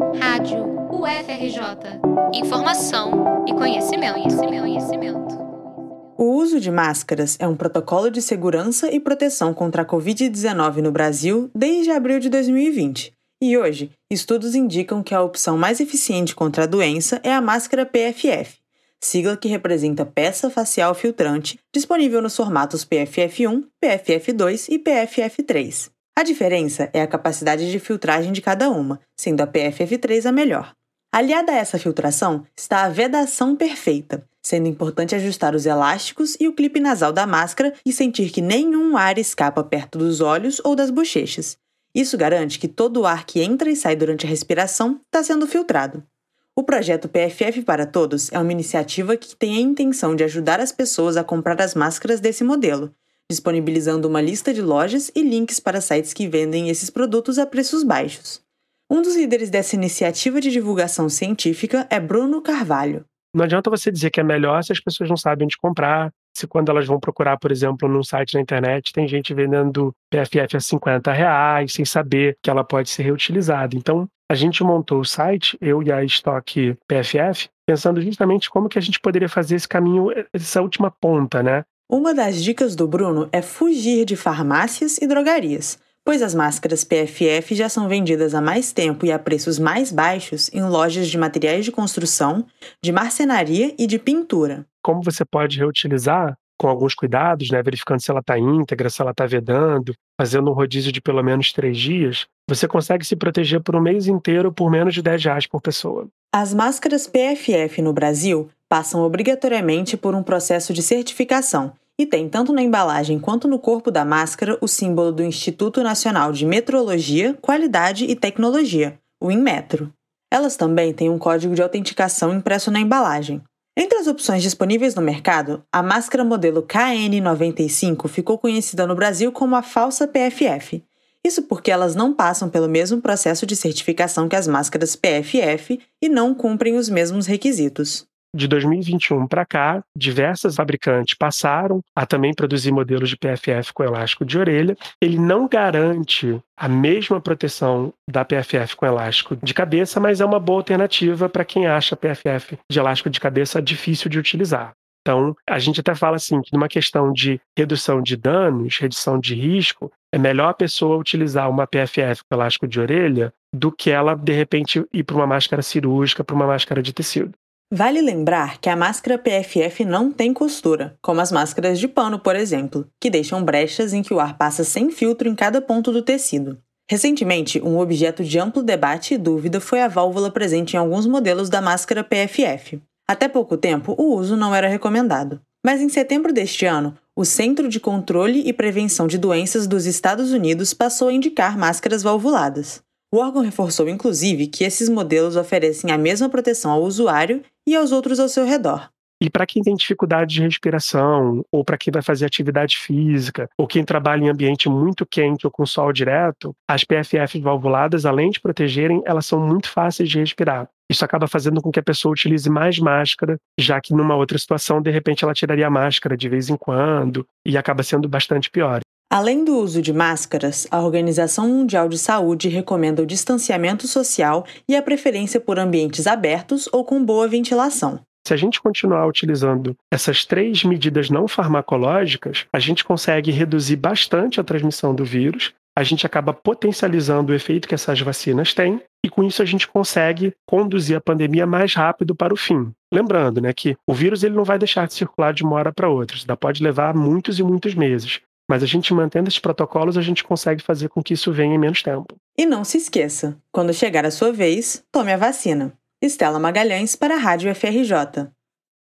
Rádio UFRJ. Informação e conhecimento, conhecimento, conhecimento. O uso de máscaras é um protocolo de segurança e proteção contra a Covid-19 no Brasil desde abril de 2020. E hoje, estudos indicam que a opção mais eficiente contra a doença é a máscara PFF, sigla que representa peça facial filtrante, disponível nos formatos PFF1, PFF2 e PFF3. A diferença é a capacidade de filtragem de cada uma, sendo a PFF3 a melhor. Aliada a essa filtração está a vedação perfeita, sendo importante ajustar os elásticos e o clipe nasal da máscara e sentir que nenhum ar escapa perto dos olhos ou das bochechas. Isso garante que todo o ar que entra e sai durante a respiração está sendo filtrado. O projeto PFF para Todos é uma iniciativa que tem a intenção de ajudar as pessoas a comprar as máscaras desse modelo, disponibilizando uma lista de lojas e links para sites que vendem esses produtos a preços baixos. Um dos líderes dessa iniciativa de divulgação científica é Bruno Carvalho. Não adianta você dizer que é melhor se as pessoas não sabem onde comprar, se quando elas vão procurar, por exemplo, num site na internet, tem gente vendendo PFF a 50 reais, sem saber que ela pode ser reutilizada. Então, a gente montou o site, eu e a Stock PFF, pensando justamente como que a gente poderia fazer esse caminho, essa última ponta, né? Uma das dicas do Bruno é fugir de farmácias e drogarias, pois as máscaras PFF já são vendidas há mais tempo e a preços mais baixos em lojas de materiais de construção, de marcenaria e de pintura. Como você pode reutilizar com alguns cuidados, né, verificando se ela está íntegra, se ela está vedando, fazendo um rodízio de pelo menos três dias, você consegue se proteger por um mês inteiro por menos de 10 reais por pessoa. As máscaras PFF no Brasil passam obrigatoriamente por um processo de certificação e tem tanto na embalagem quanto no corpo da máscara o símbolo do Instituto Nacional de Metrologia, Qualidade e Tecnologia, o INMetro. Elas também têm um código de autenticação impresso na embalagem. Entre as opções disponíveis no mercado, a máscara modelo KN95 ficou conhecida no Brasil como a falsa PFF. Isso porque elas não passam pelo mesmo processo de certificação que as máscaras PFF e não cumprem os mesmos requisitos de 2021 para cá, diversas fabricantes passaram a também produzir modelos de PFF com elástico de orelha. Ele não garante a mesma proteção da PFF com elástico de cabeça, mas é uma boa alternativa para quem acha PFF de elástico de cabeça difícil de utilizar. Então, a gente até fala assim que numa questão de redução de danos, redução de risco, é melhor a pessoa utilizar uma PFF com elástico de orelha do que ela, de repente, ir para uma máscara cirúrgica, para uma máscara de tecido. Vale lembrar que a máscara PFF não tem costura, como as máscaras de pano, por exemplo, que deixam brechas em que o ar passa sem filtro em cada ponto do tecido. Recentemente, um objeto de amplo debate e dúvida foi a válvula presente em alguns modelos da máscara PFF. Até pouco tempo, o uso não era recomendado. Mas em setembro deste ano, o Centro de Controle e Prevenção de Doenças dos Estados Unidos passou a indicar máscaras valvuladas. O órgão reforçou, inclusive, que esses modelos oferecem a mesma proteção ao usuário e aos outros ao seu redor. E para quem tem dificuldade de respiração, ou para quem vai fazer atividade física, ou quem trabalha em ambiente muito quente ou com sol direto, as PFFs valvuladas, além de protegerem, elas são muito fáceis de respirar. Isso acaba fazendo com que a pessoa utilize mais máscara, já que numa outra situação, de repente, ela tiraria a máscara de vez em quando e acaba sendo bastante pior. Além do uso de máscaras, a Organização Mundial de Saúde recomenda o distanciamento social e a preferência por ambientes abertos ou com boa ventilação. Se a gente continuar utilizando essas três medidas não farmacológicas, a gente consegue reduzir bastante a transmissão do vírus, a gente acaba potencializando o efeito que essas vacinas têm e com isso a gente consegue conduzir a pandemia mais rápido para o fim. Lembrando, né, que o vírus ele não vai deixar de circular de uma hora para outra, isso pode levar muitos e muitos meses. Mas a gente mantendo esses protocolos, a gente consegue fazer com que isso venha em menos tempo. E não se esqueça, quando chegar a sua vez, tome a vacina. Estela Magalhães para a Rádio FRJ.